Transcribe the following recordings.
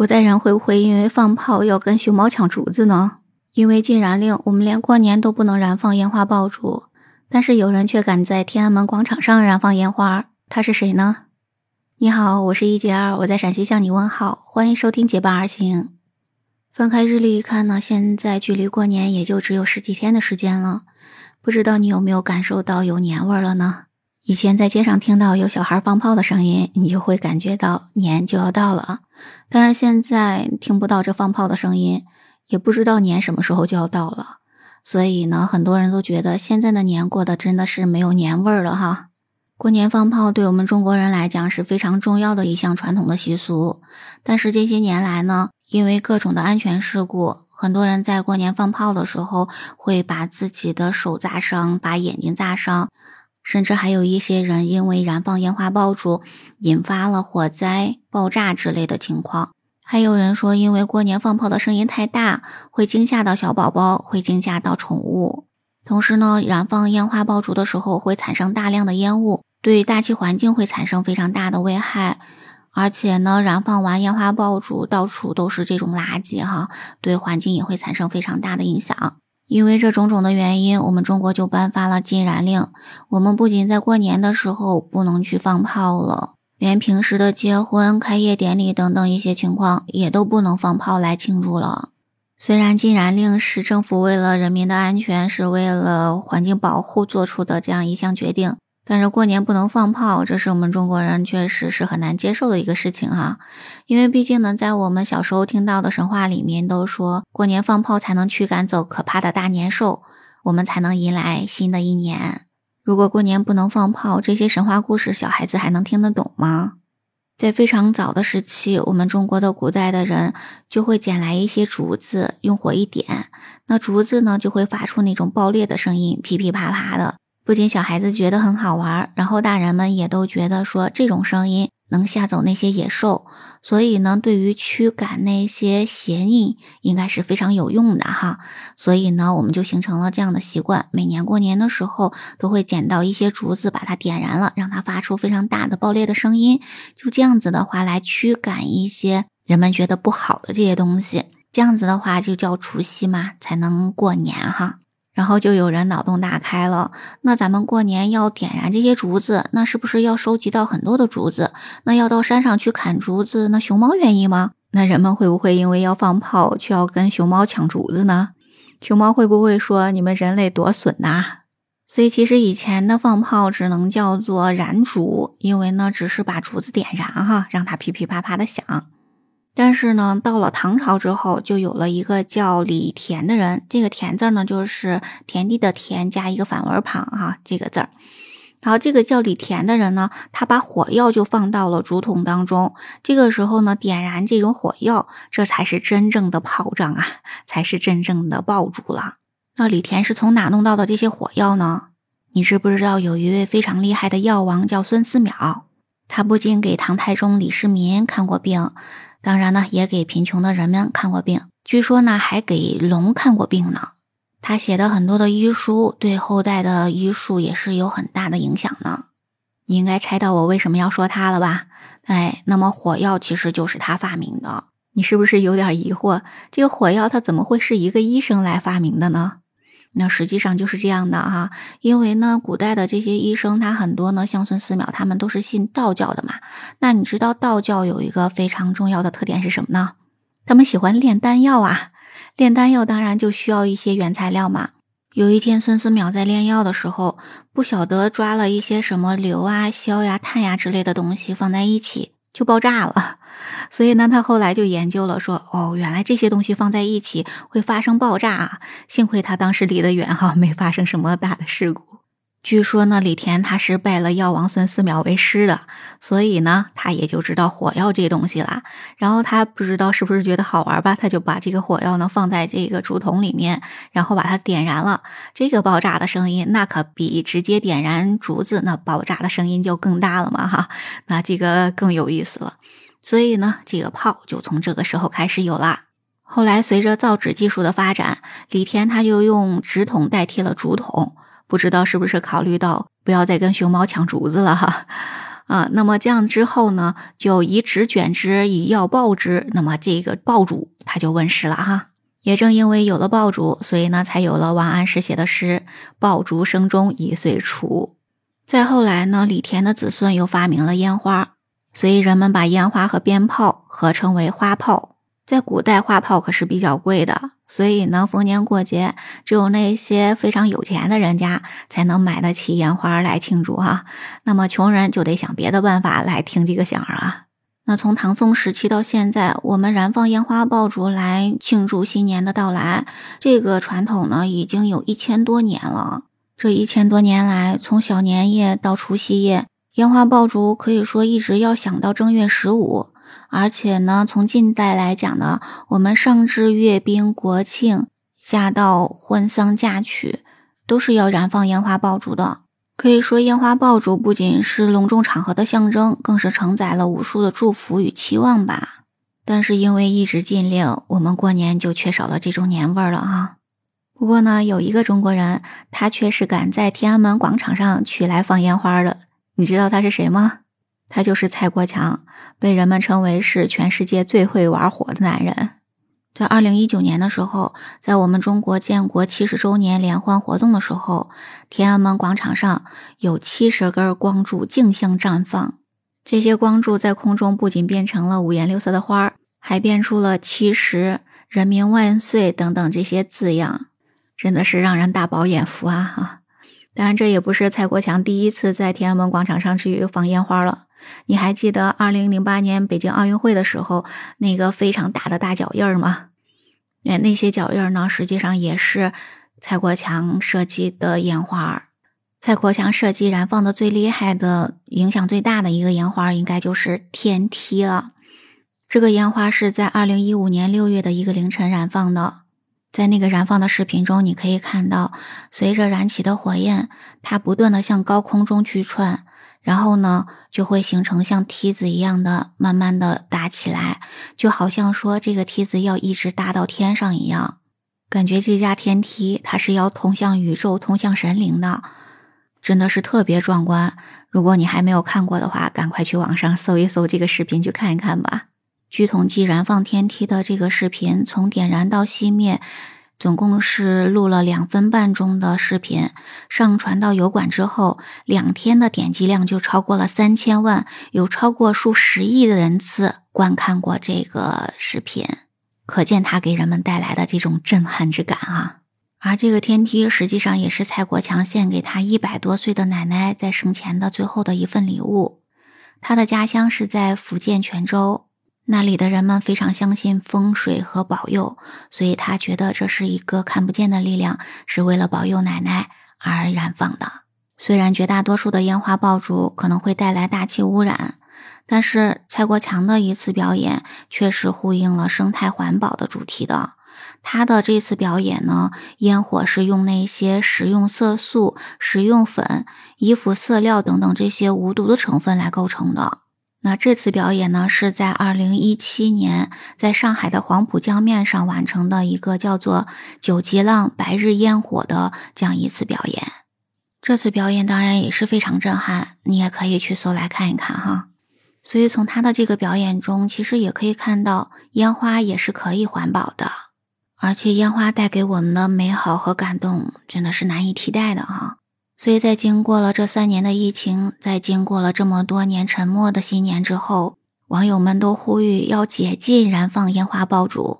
古代人会不会因为放炮要跟熊猫抢竹子呢？因为禁燃令，我们连过年都不能燃放烟花爆竹，但是有人却敢在天安门广场上燃放烟花，他是谁呢？你好，我是一杰二，我在陕西向你问好，欢迎收听结伴而行。翻开日历一看呢，现在距离过年也就只有十几天的时间了，不知道你有没有感受到有年味了呢？以前在街上听到有小孩放炮的声音，你就会感觉到年就要到了。当然，现在听不到这放炮的声音，也不知道年什么时候就要到了。所以呢，很多人都觉得现在的年过得真的是没有年味儿了哈。过年放炮对我们中国人来讲是非常重要的一项传统的习俗，但是这些年来呢，因为各种的安全事故，很多人在过年放炮的时候会把自己的手砸伤，把眼睛砸伤。甚至还有一些人因为燃放烟花爆竹，引发了火灾、爆炸之类的情况。还有人说，因为过年放炮的声音太大，会惊吓到小宝宝，会惊吓到宠物。同时呢，燃放烟花爆竹的时候会产生大量的烟雾，对大气环境会产生非常大的危害。而且呢，燃放完烟花爆竹，到处都是这种垃圾哈，对环境也会产生非常大的影响。因为这种种的原因，我们中国就颁发了禁燃令。我们不仅在过年的时候不能去放炮了，连平时的结婚、开业典礼等等一些情况也都不能放炮来庆祝了。虽然禁燃令是政府为了人民的安全，是为了环境保护做出的这样一项决定。但是过年不能放炮，这是我们中国人确实是很难接受的一个事情哈。因为毕竟呢，在我们小时候听到的神话里面都说过年放炮才能驱赶走可怕的大年兽，我们才能迎来新的一年。如果过年不能放炮，这些神话故事小孩子还能听得懂吗？在非常早的时期，我们中国的古代的人就会捡来一些竹子，用火一点，那竹子呢就会发出那种爆裂的声音，噼噼啪啪的。不仅小孩子觉得很好玩，然后大人们也都觉得说这种声音能吓走那些野兽，所以呢，对于驱赶那些邪佞应该是非常有用的哈。所以呢，我们就形成了这样的习惯，每年过年的时候都会捡到一些竹子，把它点燃了，让它发出非常大的爆裂的声音，就这样子的话来驱赶一些人们觉得不好的这些东西。这样子的话就叫除夕嘛，才能过年哈。然后就有人脑洞大开了，那咱们过年要点燃这些竹子，那是不是要收集到很多的竹子？那要到山上去砍竹子，那熊猫愿意吗？那人们会不会因为要放炮，却要跟熊猫抢竹子呢？熊猫会不会说你们人类多损呐？所以其实以前的放炮只能叫做燃竹，因为呢只是把竹子点燃哈，让它噼噼啪啪的响。但是呢，到了唐朝之后，就有了一个叫李田的人。这个田字呢，就是田地的田加一个反文旁哈，这个字儿。然后这个叫李田的人呢，他把火药就放到了竹筒当中。这个时候呢，点燃这种火药，这才是真正的炮仗啊，才是真正的爆竹了。那李田是从哪弄到的这些火药呢？你知不知道有一位非常厉害的药王叫孙思邈？他不仅给唐太宗李世民看过病。当然呢，也给贫穷的人们看过病。据说呢，还给龙看过病呢。他写的很多的医书，对后代的医术也是有很大的影响呢。你应该猜到我为什么要说他了吧？哎，那么火药其实就是他发明的。你是不是有点疑惑？这个火药它怎么会是一个医生来发明的呢？那实际上就是这样的哈，因为呢，古代的这些医生，他很多呢，像孙思邈，他们都是信道教的嘛。那你知道道教有一个非常重要的特点是什么呢？他们喜欢炼丹药啊，炼丹药当然就需要一些原材料嘛。有一天，孙思邈在炼药的时候，不晓得抓了一些什么硫啊、硝呀、碳呀之类的东西放在一起。就爆炸了，所以呢，他后来就研究了，说哦，原来这些东西放在一起会发生爆炸啊！幸亏他当时离得远哈，没发生什么大的事故。据说呢，李田他是拜了药王孙思邈为师的，所以呢，他也就知道火药这东西啦。然后他不知道是不是觉得好玩吧，他就把这个火药呢放在这个竹筒里面，然后把它点燃了。这个爆炸的声音，那可比直接点燃竹子那爆炸的声音就更大了嘛哈，那这个更有意思了。所以呢，这个炮就从这个时候开始有啦。后来随着造纸技术的发展，李田他就用纸筒代替了竹筒。不知道是不是考虑到不要再跟熊猫抢竹子了哈？啊。那么这样之后呢，就以纸卷之，以药爆之，那么这个爆竹它就问世了哈。也正因为有了爆竹，所以呢，才有了王安石写的诗“爆竹声中一岁除”。再后来呢，李田的子孙又发明了烟花，所以人们把烟花和鞭炮合称为花炮。在古代，花炮可是比较贵的，所以呢，逢年过节，只有那些非常有钱的人家才能买得起烟花来庆祝哈。那么穷人就得想别的办法来听这个响了。那从唐宋时期到现在，我们燃放烟花爆竹来庆祝新年的到来，这个传统呢，已经有一千多年了。这一千多年来，从小年夜到除夕夜，烟花爆竹可以说一直要响到正月十五。而且呢，从近代来讲呢，我们上至阅兵、国庆，下到婚丧嫁娶，都是要燃放烟花爆竹的。可以说，烟花爆竹不仅是隆重场合的象征，更是承载了无数的祝福与期望吧。但是因为一直禁令，我们过年就缺少了这种年味儿了啊。不过呢，有一个中国人，他却是敢在天安门广场上取来放烟花的。你知道他是谁吗？他就是蔡国强，被人们称为是全世界最会玩火的男人。在二零一九年的时候，在我们中国建国七十周年联欢活动的时候，天安门广场上有七十根光柱竞相绽放。这些光柱在空中不仅变成了五颜六色的花儿，还变出了“七十”“人民万岁”等等这些字样，真的是让人大饱眼福啊！哈，当然，这也不是蔡国强第一次在天安门广场上去放烟花了。你还记得二零零八年北京奥运会的时候那个非常大的大脚印儿吗？那那些脚印儿呢，实际上也是蔡国强设计的烟花。蔡国强设计燃放的最厉害的、影响最大的一个烟花，应该就是天梯了。这个烟花是在二零一五年六月的一个凌晨燃放的。在那个燃放的视频中，你可以看到，随着燃起的火焰，它不断的向高空中去窜。然后呢，就会形成像梯子一样的，慢慢的搭起来，就好像说这个梯子要一直搭到天上一样，感觉这架天梯它是要通向宇宙、通向神灵的，真的是特别壮观。如果你还没有看过的话，赶快去网上搜一搜这个视频去看一看吧。据统计，燃放天梯的这个视频，从点燃到熄灭。总共是录了两分半钟的视频，上传到油管之后，两天的点击量就超过了三千万，有超过数十亿的人次观看过这个视频，可见它给人们带来的这种震撼之感啊！而这个天梯实际上也是蔡国强献给他一百多岁的奶奶在生前的最后的一份礼物。他的家乡是在福建泉州。那里的人们非常相信风水和保佑，所以他觉得这是一个看不见的力量，是为了保佑奶奶而燃放的。虽然绝大多数的烟花爆竹可能会带来大气污染，但是蔡国强的一次表演却是呼应了生态环保的主题的。他的这次表演呢，烟火是用那些食用色素、食用粉、衣服色料等等这些无毒的成分来构成的。那这次表演呢，是在二零一七年在上海的黄浦江面上完成的一个叫做“九级浪白日焰火”的这样一次表演。这次表演当然也是非常震撼，你也可以去搜来看一看哈。所以从他的这个表演中，其实也可以看到烟花也是可以环保的，而且烟花带给我们的美好和感动真的是难以替代的哈。所以在经过了这三年的疫情，在经过了这么多年沉默的新年之后，网友们都呼吁要解禁燃放烟花爆竹。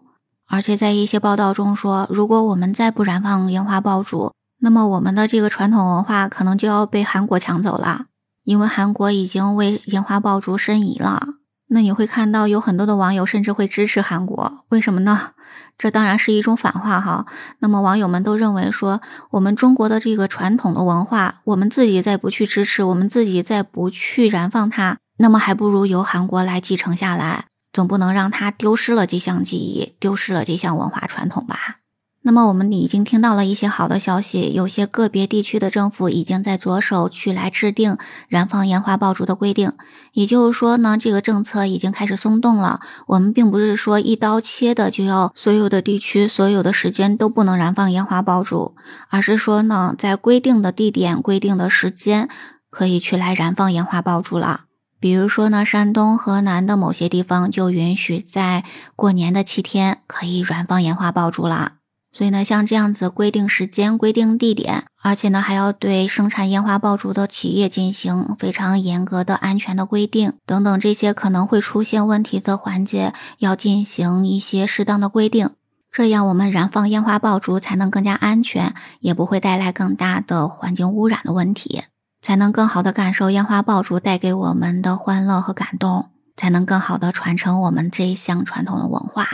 而且在一些报道中说，如果我们再不燃放烟花爆竹，那么我们的这个传统文化可能就要被韩国抢走了，因为韩国已经为烟花爆竹申遗了。那你会看到有很多的网友甚至会支持韩国，为什么呢？这当然是一种反话哈。那么网友们都认为说，我们中国的这个传统的文化，我们自己再不去支持，我们自己再不去燃放它，那么还不如由韩国来继承下来，总不能让它丢失了这项技艺，丢失了这项文化传统吧。那么我们已经听到了一些好的消息，有些个别地区的政府已经在着手去来制定燃放烟花爆竹的规定。也就是说呢，这个政策已经开始松动了。我们并不是说一刀切的就要所有的地区、所有的时间都不能燃放烟花爆竹，而是说呢，在规定的地点、规定的时间可以去来燃放烟花爆竹了。比如说呢，山东、河南的某些地方就允许在过年的七天可以燃放烟花爆竹啦。所以呢，像这样子规定时间、规定地点，而且呢还要对生产烟花爆竹的企业进行非常严格的安全的规定等等，这些可能会出现问题的环节，要进行一些适当的规定，这样我们燃放烟花爆竹才能更加安全，也不会带来更大的环境污染的问题。才能更好的感受烟花爆竹带给我们的欢乐和感动，才能更好的传承我们这一项传统的文化。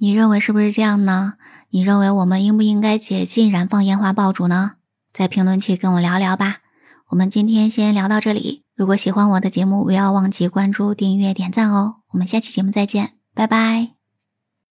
你认为是不是这样呢？你认为我们应不应该解禁燃放烟花爆竹呢？在评论区跟我聊聊吧。我们今天先聊到这里。如果喜欢我的节目，不要忘记关注、订阅、点赞哦。我们下期节目再见，拜拜。